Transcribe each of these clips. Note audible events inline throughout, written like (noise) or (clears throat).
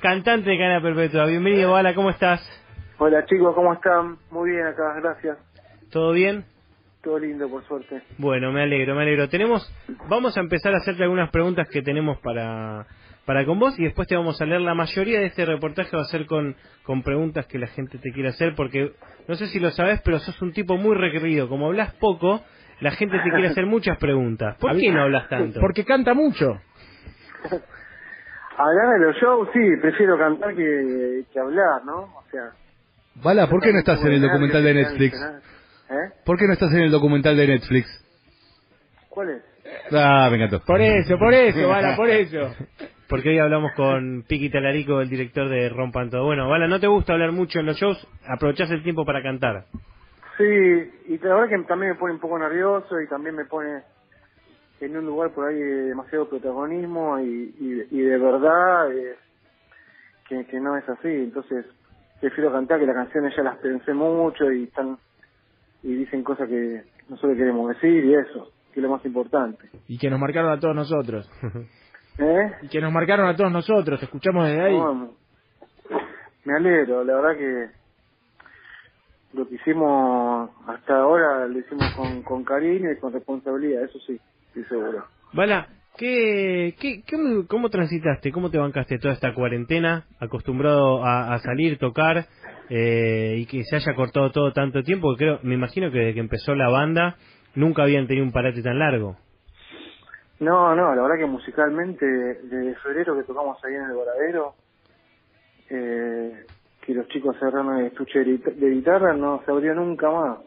cantante de Cadena Perpetua. Bienvenido, Bala, ¿cómo estás? Hola chicos, ¿cómo están? Muy bien acá, gracias. ¿Todo bien? Todo lindo, por suerte. Bueno, me alegro, me alegro. Tenemos, vamos a empezar a hacerte algunas preguntas que tenemos para, para con vos y después te vamos a leer. La mayoría de este reportaje va a ser con, con preguntas que la gente te quiere hacer porque no sé si lo sabes, pero sos un tipo muy requerido. Como hablas poco, la gente te quiere hacer (laughs) muchas preguntas. ¿Por qué no hablas tanto? Porque canta mucho. (laughs) Hablar de los shows, sí, prefiero cantar que, que hablar, ¿no? O sea... Bala, ¿por qué no estás en el documental de Netflix? ¿Eh? ¿Por qué no estás en el documental de Netflix? ¿Cuál es? Ah, me encantó. Por eso, por eso, Bala, por eso. (laughs) Porque hoy hablamos con Piqui Talarico, el director de Rompan Todo. Bueno, Bala, ¿no te gusta hablar mucho en los shows? Aprovechás el tiempo para cantar. Sí, y la verdad que también me pone un poco nervioso y también me pone en un lugar por ahí de demasiado protagonismo y, y, y de verdad eh, que, que no es así. Entonces, prefiero cantar que las canciones ya las pensé mucho y están y dicen cosas que nosotros queremos decir y eso, que es lo más importante. Y que nos marcaron a todos nosotros. (laughs) ¿Eh? Y que nos marcaron a todos nosotros, te escuchamos desde ahí. No, me alegro, la verdad que lo que hicimos hasta ahora lo hicimos con, con cariño y con responsabilidad, eso sí, estoy seguro. Bala, ¿qué, qué, qué- ¿cómo transitaste? ¿Cómo te bancaste toda esta cuarentena? Acostumbrado a, a salir, tocar eh, y que se haya cortado todo tanto tiempo. que Creo, me imagino que desde que empezó la banda nunca habían tenido un parate tan largo. No, no, la verdad que musicalmente, desde febrero que tocamos ahí en el Voladero, eh, que los chicos cerraron el estuche de, guita- de guitarra, no se abrió nunca más.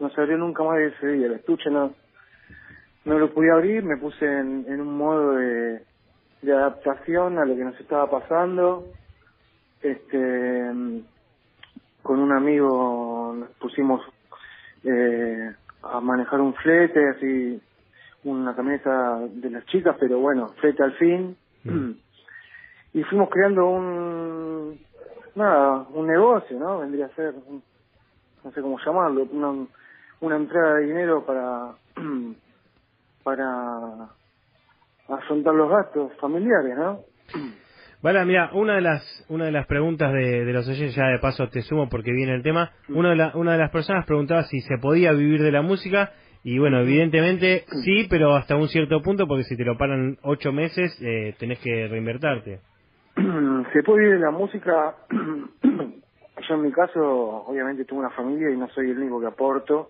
No se abrió nunca más de ese día. El estuche no, no lo pude abrir, me puse en, en un modo de, de adaptación a lo que nos estaba pasando. Este, con un amigo nos pusimos eh, a manejar un flete, así, una camioneta de las chicas, pero bueno, flete al fin. y fuimos creando un, nada, un negocio, ¿no? Vendría a ser, un- no sé cómo llamarlo, una, una entrada de dinero para, (clears throat) para afrontar los gastos familiares, ¿no? Bala, mira, una de las una de las preguntas de, de los oyentes, ya de paso te sumo porque viene el tema, una de, la- una de las personas preguntaba si se podía vivir de la música y bueno, evidentemente sí, pero hasta un cierto punto porque si te lo paran ocho meses eh, tenés que reinvertarte. (clears throat) se puede vivir de la música. (clears throat) Yo en mi caso, obviamente tengo una familia y no soy el único que aporto.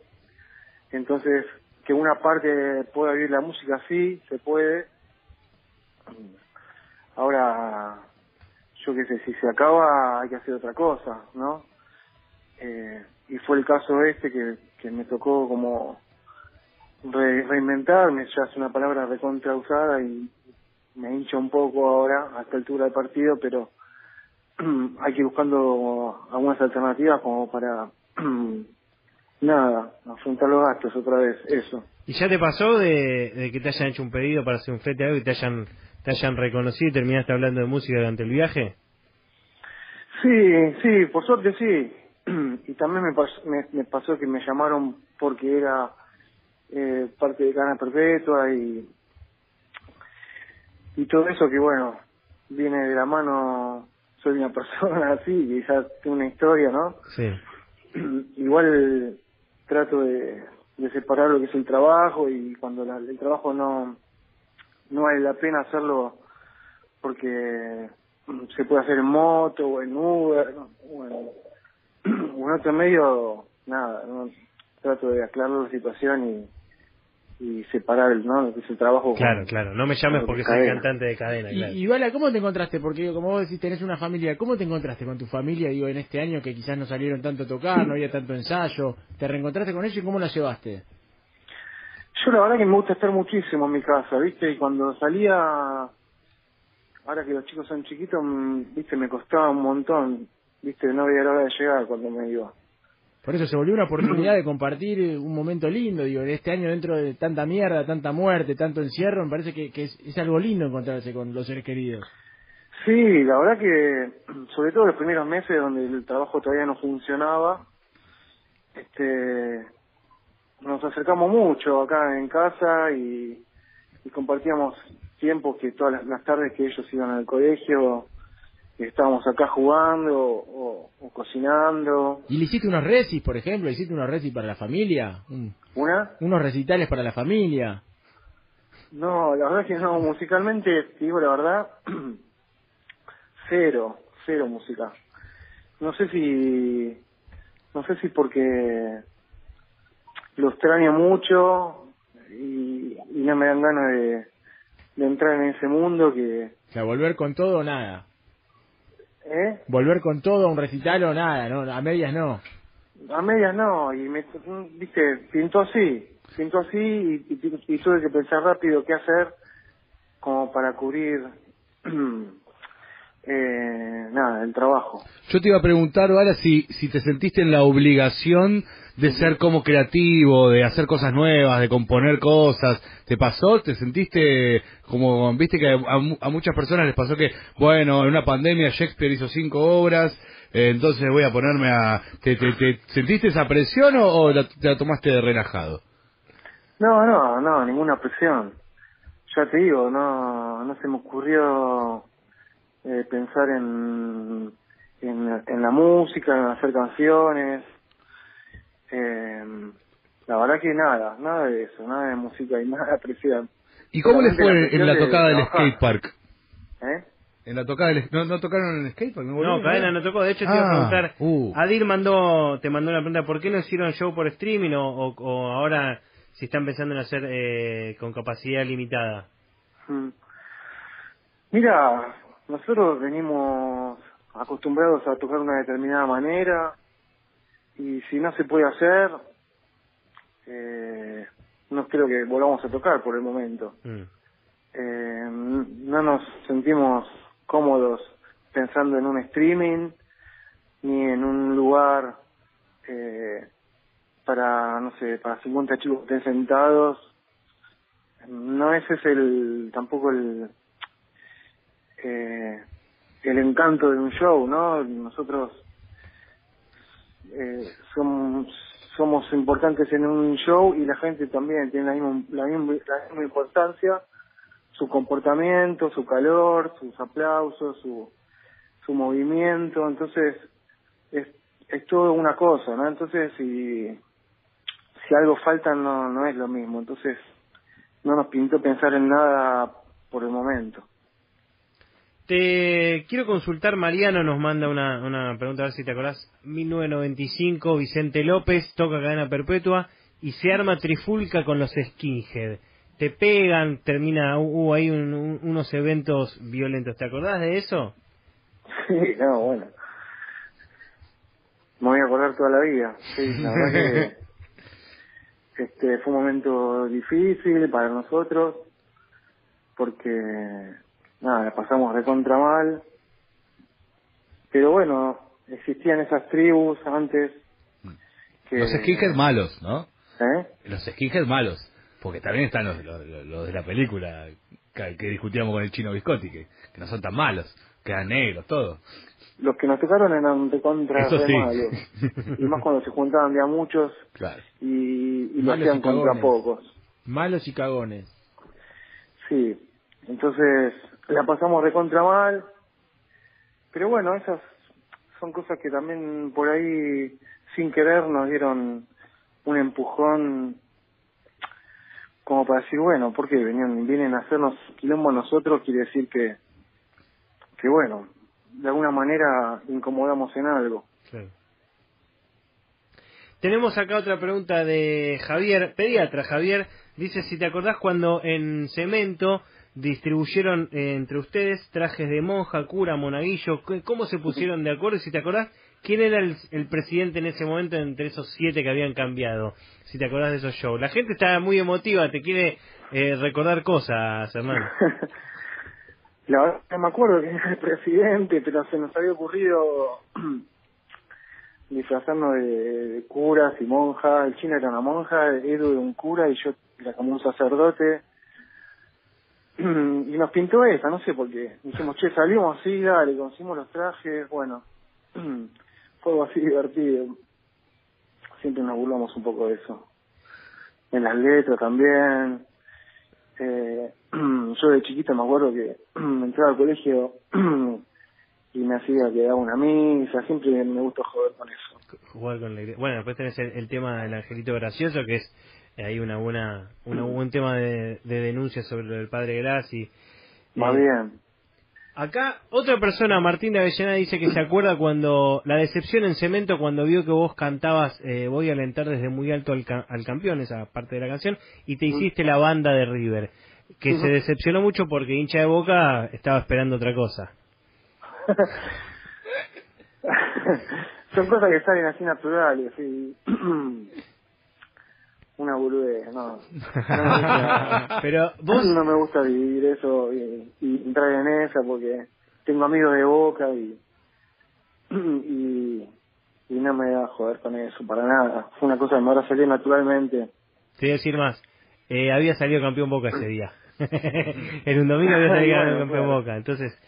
Entonces, que una parte pueda vivir la música, sí, se puede. Ahora, yo qué sé, si se acaba hay que hacer otra cosa, ¿no? Eh, y fue el caso este que, que me tocó como re- reinventarme, ya es una palabra recontra usada y me hincha un poco ahora a esta altura del partido, pero (clears throat) hay que ir buscando algunas alternativas como para (clears throat) nada, afrontar los gastos otra vez, eso. ¿Y ya te pasó de, de que te hayan hecho un pedido para hacer un flete algo y te hayan te hayan reconocido y terminaste hablando de música durante el viaje? Sí, sí, por suerte sí. (clears throat) y también me, pas- me, me pasó que me llamaron porque era eh, parte de Cana Perpetua y, y todo eso que bueno, viene de la mano, soy una (laughs) persona así, y ya tengo una historia, ¿no? Sí. (clears throat) igual trato de, separar lo que es el trabajo y cuando la- el trabajo no no vale la pena hacerlo porque se puede hacer en moto o en Uber (clears throat) o, en, otro medio nada ¿no? trato de aclarar la situación y separar el no es el trabajo con- Claro, claro. No me llames porque soy cantante de cadena, Y, claro. y Bala, ¿cómo te encontraste? Porque como vos decís, tenés una familia, ¿cómo te encontraste con tu familia, digo, en este año que quizás no salieron tanto a tocar, no había tanto ensayo? ¿Te reencontraste con ellos y cómo la llevaste? Yo la verdad que me gusta estar muchísimo en mi casa, ¿viste? Y cuando salía, ahora que los chicos son chiquitos, mm, ¿viste? Me costaba un montón, ¿viste? No había la hora de llegar cuando me iba. Por eso se volvió una oportunidad (clears throat) de compartir un momento lindo, digo, en este año dentro de tanta mierda, tanta muerte, tanto encierro, me parece que, que es, es algo lindo encontrarse con los seres queridos. Sí, la verdad que, sobre todo los primeros meses donde el trabajo todavía no funcionaba, este, nos acercamos mucho acá en casa y, y compartíamos tiempos que todas las, las tardes que ellos iban al colegio, estábamos acá jugando o, o cocinando. ¿Y le hiciste unos recis, por ejemplo? ¿Le hiciste unos recis para la familia? Un- ¿Una? unos recitales para la familia. No, la verdad es que no, musicalmente, te digo la verdad, (clears throat) cero, cero música. No sé si, no sé si porque lo extraño mucho y, y no me dan ganas de, de entrar en ese mundo que, O sea, volver con todo o nada. ¿Eh? Volver con todo a un recital o nada, ¿no? A medias no. A medias no, y me, viste, pintó así, pintó así y, y- y tuve que pensar rápido qué hacer como para cubrir, (clears throat) eh, nada, el trabajo. Yo te iba a preguntar, ahora si, si te sentiste en la obligación de ser como creativo, de hacer cosas nuevas, de componer cosas. ¿Te pasó? ¿Te sentiste como, viste que a, mu- a muchas personas les pasó que, bueno, en una pandemia Shakespeare hizo cinco obras, eh, entonces voy a ponerme a... ¿Te, te, te sentiste esa presión o, o la, te la tomaste de relajado? No, no, no, ninguna presión. Ya te digo, no, no se me ocurrió eh, pensar en, en, en la música, en hacer canciones. Eh, la verdad que nada, nada de eso, nada de música y (laughs) nada de presión. ¿Y cómo les fue la en la de tocada del trabajar. skatepark? ¿Eh? En la tocada del... ¿No, no tocaron en el skatepark? No, volvieron? Cadena no tocó. De hecho, te iba a Ah, preguntar. uh. Adir mandó, te mandó una pregunta: ¿por qué no hicieron show por streaming o, o- o ahora si están pensando en hacer eh, con capacidad limitada? Mm. Mira, nosotros venimos acostumbrados a tocar de una determinada manera y si no se puede hacer, eh, no creo que volvamos a tocar por el momento. Mm. Eh, no nos sentimos cómodos pensando en un streaming ni en un lugar eh, para, no sé, para 50 chicos que estén sentados. No ese es el, tampoco el, eh, el encanto de un show, ¿no? Nosotros eh, somos, importantes en un show y la gente también tiene la misma, la misma, la misma importancia, su comportamiento, su calor, sus aplausos, su, su movimiento, entonces es, es todo una cosa, ¿no? Entonces si, si algo falta no, no es lo mismo, entonces no nos pintó pensar en nada por el momento. Te quiero consultar, Mariano nos manda una, una pregunta, a ver si te acordás. 1995, Vicente López toca cadena perpetua y se arma trifulca con los skinhead. Te pegan, termina, hubo ahí un- un- unos eventos violentos. ¿Te acordás de eso? Sí, no, bueno. Me voy a acordar toda la vida. Sí, la verdad que (laughs) este fue un momento difícil para nosotros porque nada, la pasamos recontra mal. Pero bueno, existían esas tribus antes que Los skinheads malos, ¿no? ¿Eh? Los skinheads malos. Porque también están los, los, los de la película que, que discutíamos con el chino Viscotti, que, que no son tan malos, que eran negros, todo. Los que nos tocaron eran de contra sí. malos. (laughs) Y más cuando se juntaban de a muchos Claro. y, y lo hacían y contra pocos. Malos y cagones. Sí, entonces la pasamos recontra mal, pero bueno, esas son cosas que también por ahí sin querer nos dieron un empujón como para decir, bueno, porque vienen, vienen a hacernos quilombo nosotros, quiere decir que, que bueno, de alguna manera incomodamos en algo. Tenemos acá otra pregunta de Javier, pediatra Javier, dice si te acordás cuando en Cemento distribuyeron eh, entre ustedes trajes de monja, cura, monaguillo, ¿Qué- ¿cómo se pusieron de acuerdo? Si te acordás, ¿quién era el, presidente en ese momento entre esos siete que habían cambiado? Si te acordás de esos shows. La gente está muy emotiva, te quiere eh, recordar cosas, hermano. (laughs) La verdad no me acuerdo quién era el presidente, pero se nos había ocurrido (clears throat) disfrazarnos de, de curas y monjas. El chino era una monja, Edu era un cura y yo era como un sacerdote. (clears throat) Y nos pintó esa, no sé por qué. Dijimos, che, salimos así, dale, conseguimos los trajes, bueno. (clears throat) Fue algo así divertido. Siempre nos burlamos un poco de eso. En las letras también. Eh, (clears throat) yo de chiquito me acuerdo que entraba al colegio y me hacía que haga una misa, siempre me gustó joder con eso. Jugar con la. Bueno, después tenés el tema del angelito gracioso, que es ahí una buena, una, un buen tema de, de denuncia sobre el padre Graci. Más Eh, bien. Acá otra persona, Martín de Avellaneda, dice que se acuerda cuando la decepción en Cemento cuando vio que vos cantabas eh, Voy a alentar desde muy alto al, al campeón, esa parte de la canción, y te hiciste la banda de River, que se decepcionó mucho porque hincha de Boca estaba esperando otra cosa. (laughs) Son cosas que salen así naturales, y (clears throat) una boludez, no. (laughs) Pero vos, no me gusta vivir eso y, y entrar en esa porque tengo amigos de boca y, (clears throat) y, y no me da a joder con eso para nada. Fue una cosa que me habrá salido naturalmente. te voy a decir más, eh, había salido campeón Boca ese día. (laughs) en un domingo había salido Bueno, campeón. Boca, entonces...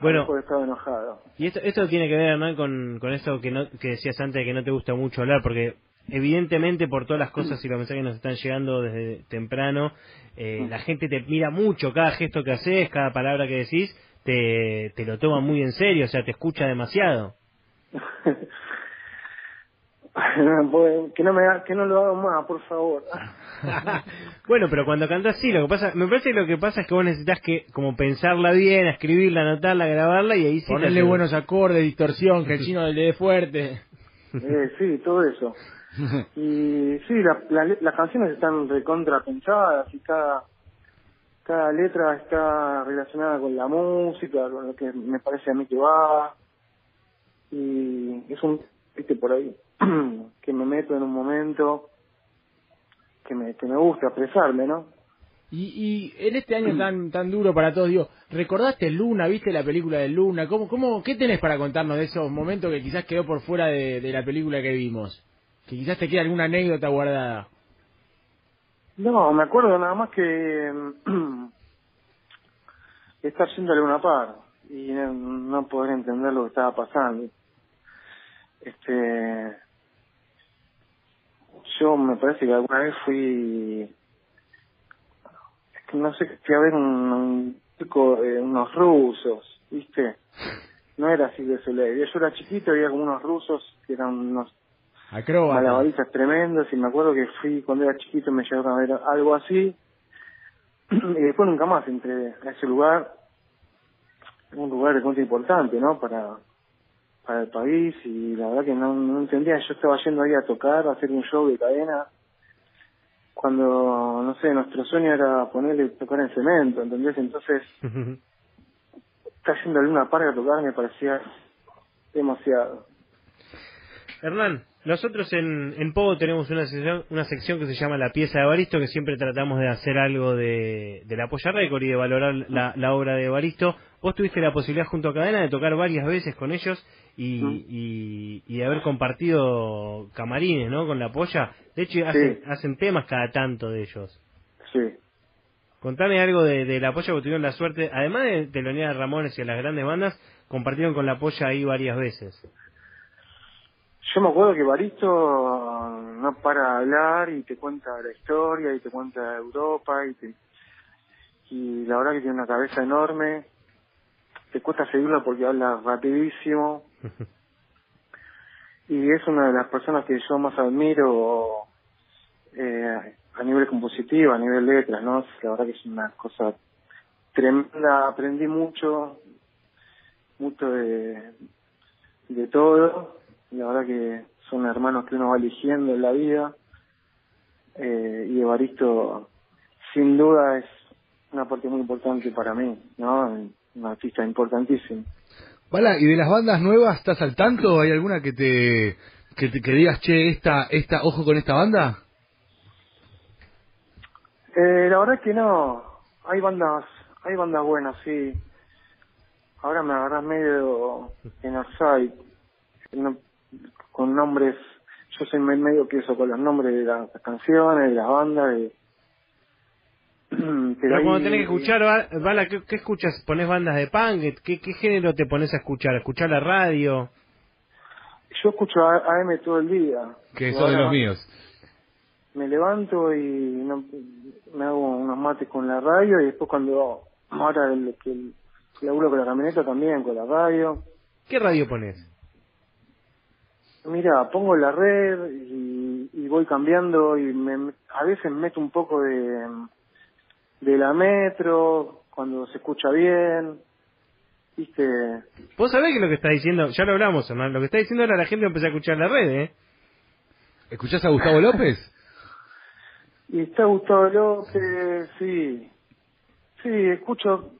Bueno, enojado. Y esto, esto tiene que ver, Hernán, con, con eso que, no, que decías antes de que no te gusta mucho hablar, porque evidentemente por todas las cosas y los mensajes que nos están llegando desde temprano, eh, la gente te mira mucho, cada gesto que haces, cada palabra que decís, te, te lo toma muy en serio, o sea, te escucha demasiado. (laughs) Que no me que no lo hagan más, por favor. (laughs) bueno, pero cuando cantas sí, lo que pasa, me parece que lo que pasa es que vos necesitas que como pensarla bien, escribirla, anotarla, grabarla y ahí sí Ponerle buenos acordes, distorsión, que el (laughs) chino le dé fuerte. Eh, sí, todo eso. (laughs) Y sí, la- la- las canciones están recontra pensadas y cada, cada letra está relacionada con la música, lo que me parece a mí que va. Y es un viste por ahí (clears throat) que me meto en un momento que me, que me gusta expresarme, ¿no? Y, y en este año tan tan duro para todos, digo, ¿recordaste Luna? ¿Viste la película de Luna? ¿Cómo, cómo, ¿Qué tenés para contarnos de esos momentos que quizás quedó por fuera de la película que vimos? Que quizás te quede alguna anécdota guardada. No, me acuerdo nada más que estar yendo a Luna Par y no, poder entender lo que estaba pasando. Este, yo me parece que alguna vez fui, es que no sé, fui a ver un, un eh, unos rusos, ¿viste? No era así de Soleil. Yo era chiquito, había como unos rusos que eran unos Acróbata. malabaristas tremendos y me acuerdo que fui cuando era chiquito me llevaron a ver algo así. (clears throat) Y después nunca más entré a ese lugar. Un lugar de cuenta importante no para para el país y la verdad que no, no entendía. Yo estaba yendo ahí a tocar a hacer un show de cadena cuando no sé nuestro sueño era ponerle tocar en cemento ¿entendés? entonces (laughs) estar yendo a Luna Park a tocar me parecía demasiado. Hernán, nosotros en, en Pogo tenemos una sección, una sección que se llama La pieza de Evaristo, que siempre tratamos de hacer algo de, de la Polla Record y de valorar la, la obra de Evaristo. Vos tuviste la posibilidad junto a Cadena de tocar varias veces con ellos y, y, y de haber compartido camarines, ¿no? Con la Polla. De hecho, hacen, Sí. hacen temas cada tanto de ellos. sí Contame algo de, de la Polla, porque tuvieron la suerte, además de Telonía de Ramones y a las grandes bandas, compartieron con la Polla ahí varias veces. Yo me acuerdo que Baristo no para de hablar y te cuenta la historia y te cuenta Europa y te, y la verdad que tiene una cabeza enorme. Te cuesta seguirlo porque habla rapidísimo (laughs) y es una de las personas que yo más admiro eh, a nivel compositivo, a nivel letras, ¿no? La verdad que es una cosa tremenda, aprendí mucho, mucho de, de todo. La verdad que son hermanos que uno va eligiendo en la vida. Eh, y Evaristo, sin duda, es una parte muy importante para mí, ¿no? Un artista importantísimo. Bala, ¿y de las bandas nuevas estás al tanto? ¿Hay alguna que te que, te, que digas, che, esta, esta, ojo con esta banda? Eh, la verdad que no. Hay bandas, hay bandas buenas, sí. Ahora me agarras medio en offside, no- con nombres. Yo soy me- medio que eso con los nombres de las canciones, de las bandas. De... (clears throat) Pero, Pero ahí- cuando tenés que escuchar, Ba- Bala, ¿qué, qué escuchas? ¿Pones bandas de punk? ¿Qué, ¿Qué género te pones a escuchar? ¿Escuchar la radio? Yo escucho a AM todo el día. Que son de los míos. Me levanto y no- me hago unos mates con la radio y después cuando ahora el, que el- laburo con la camioneta también, con la radio. ¿Qué radio pones? Mira, pongo la red y, y voy cambiando y me, a veces meto un poco de, de la metro cuando se escucha bien. ¿Viste? Vos sabés que lo que está diciendo, ya lo hablamos, Hernán, lo que está diciendo ahora la gente empezó a escuchar la red, ¿eh? ¿Escuchás a Gustavo López? (laughs) Y está Gustavo López, sí. Sí, escucho,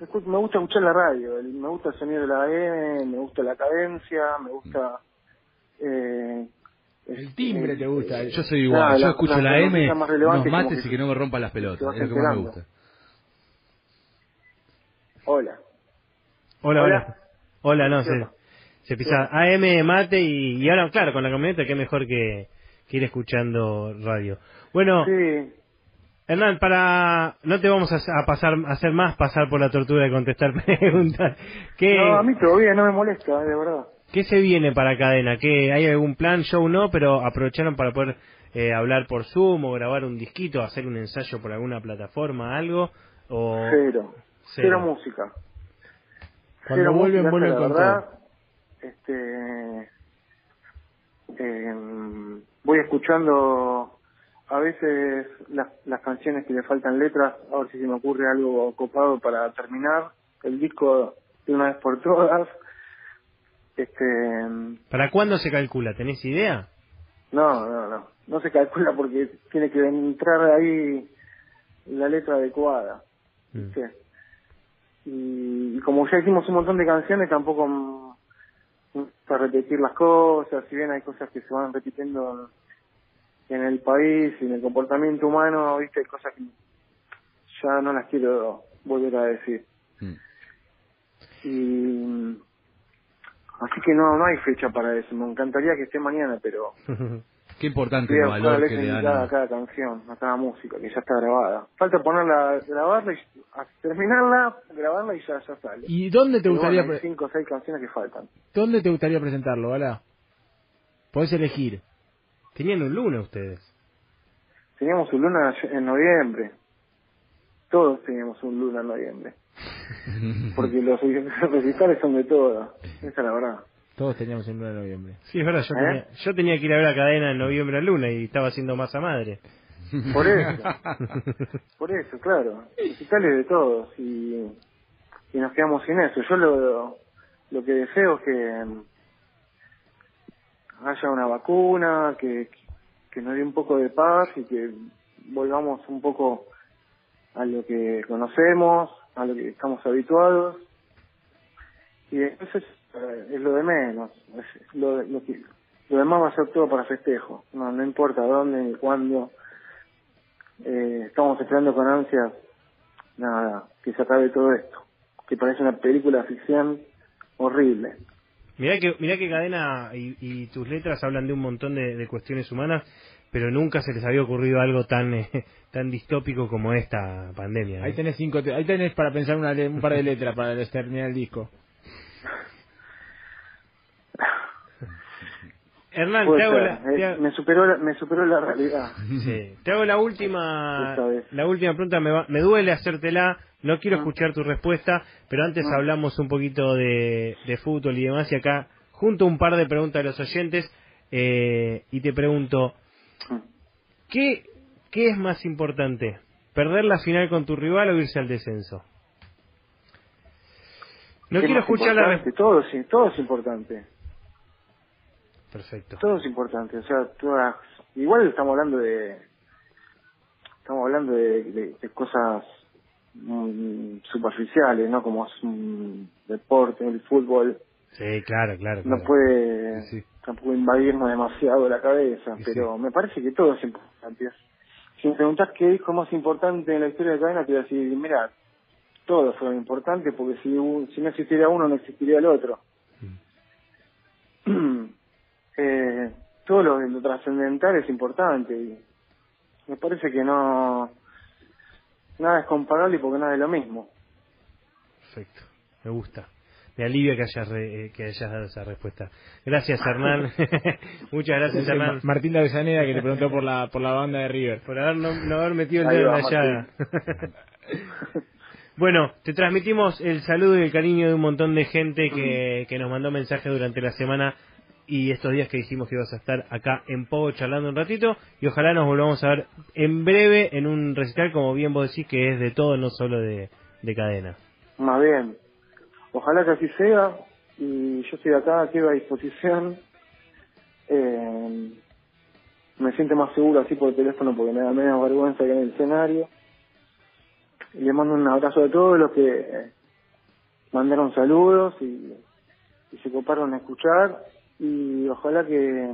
escu- me gusta escuchar la radio, el- me gusta el sonido de la AM, me gusta la cadencia, me gusta... Eh, El timbre te gusta. Yo soy igual, yo la- escucho la- M, unos mates que y que no me rompan las pelotas, es lo que más me gusta. Hola. Hola, hola. Hola. No, ¿Qué se, se pisa AM, mate y, y ahora, claro, con la camioneta, qué mejor que, que ir escuchando radio. Bueno, Sí, Hernán, para no te vamos a, a pasar a hacer más pasar por la tortura de contestar (laughs) preguntas. ¿Qué, no, a mí todavía no me molesta, de verdad. ¿Qué se viene para cadena? ¿Qué, ¿Hay algún plan? Show no, pero aprovecharon para poder eh, hablar por Zoom o grabar un disquito, hacer un ensayo por alguna plataforma, algo. O... Cero. Cero. Cero música. Cuando Cero vuelven, música, vuelven con verdad. Este, em, voy escuchando a veces las, las canciones que le faltan letras, a ver si se me ocurre algo copado para terminar el disco de una vez por todas. Este, ¿Para cuándo se calcula? ¿Tenés idea? no, no, no, no se calcula porque tiene que entrar ahí la letra adecuada. Mm. ¿viste? Y, y como ya hicimos un montón de canciones, tampoco para repetir las cosas, si bien hay cosas que se van repitiendo en, el país y en el comportamiento humano, viste, hay cosas que ya no las quiero volver a decir. Mm. Y así que no, no hay fecha para eso. Me encantaría que esté mañana, pero (laughs) Qué importante el valor que le dan a... cada canción, a cada música que ya está grabada. Falta ponerla, grabarla y terminarla, grabarla y ya, ya sale. ¿Y dónde te gustaría bueno, hay cinco o seis canciones que faltan. dónde te gustaría presentarlo, ¿vale? Podés elegir. Tenían un lunes ustedes. Teníamos un luna en noviembre. Todos teníamos un luna en noviembre. (laughs) (laughs) Porque los recitales son de todas. Esa es la verdad. Todos teníamos el 9 de noviembre. Sí, es verdad, yo, ¿Eh? tenía, yo tenía que ir a ver a cadena en noviembre a Luna y estaba haciendo masa madre. Por eso. (laughs) Por eso, claro. Recitales de todos. Y, y nos quedamos sin eso. Yo lo, lo que deseo es que haya una vacuna, que, que nos dé un poco de paz y que volvamos un poco a lo que conocemos, a lo que estamos habituados. Y después es, eh, es lo de menos. Es lo, lo, que, lo demás va a ser todo para festejo. No, no importa dónde ni cuándo. Eh, estamos esperando con ansias nada, que se acabe todo esto. Que parece una película de ficción horrible. Mirá que, mirá que cadena y, y tus letras hablan de un montón de, de cuestiones humanas, pero nunca se les había ocurrido algo tan eh, tan distópico como esta pandemia. ¿eh? Ahí tenés cinco, te- ahí tenés para pensar una le- un par de letras para terminar el disco. (laughs) Hernán, te hago, la, te me superó la, me superó la realidad. sí, te hago la última la última pregunta. Me, va- me duele hacértela, no quiero Ah. escuchar tu respuesta, pero antes Ah. hablamos un poquito de, de fútbol y demás. Y acá, junto a un par de preguntas de los oyentes, eh, y te pregunto, ¿qué, ¿qué es más importante? ¿Perder la final con tu rival o irse al descenso? No ¿Qué quiero escuchar la. Todo, es- todo es importante. Perfecto. Todo es importante. O sea, todas, igual estamos hablando de, estamos hablando de, de- de cosas mm, superficiales, ¿no? Como es un deporte, el fútbol. Sí, claro, claro. no claro. puede Sí. Tampoco invadirnos demasiado la cabeza, pero me parece que todo es importante. Si me preguntás qué disco más importante en la historia de cadena, te voy a decir, mira, todos fueron importantes porque si, si no existiera uno, no existiría el otro. (clears throat) eh, todo lo, lo trascendental es importante y me parece que no nada es comparable porque nada es lo mismo. Perfecto, me gusta. Me alivia que hayas, re- eh, que hayas dado esa respuesta. Gracias, (laughs) Hernán. (laughs) Muchas gracias, Hernán, Ma- Martín de Avellaneda que te preguntó por la por la banda de River. por haber, no, no haber metido el dedo en la llaga. (laughs) Bueno, te transmitimos el saludo y el cariño de un montón de gente que, que nos mandó mensajes durante la semana y estos días que dijimos que ibas a estar acá en Pogo charlando un ratito y ojalá nos volvamos a ver en breve en un recital como bien vos decís que es de todo, no solo de, de cadena. Más bien. Ojalá que así sea y yo estoy acá, quedo a disposición. Eh, me siento más seguro así por teléfono porque me da menos vergüenza que en el escenario. Y le mando un abrazo a todos los que eh, mandaron saludos y, y se coparon a escuchar y ojalá que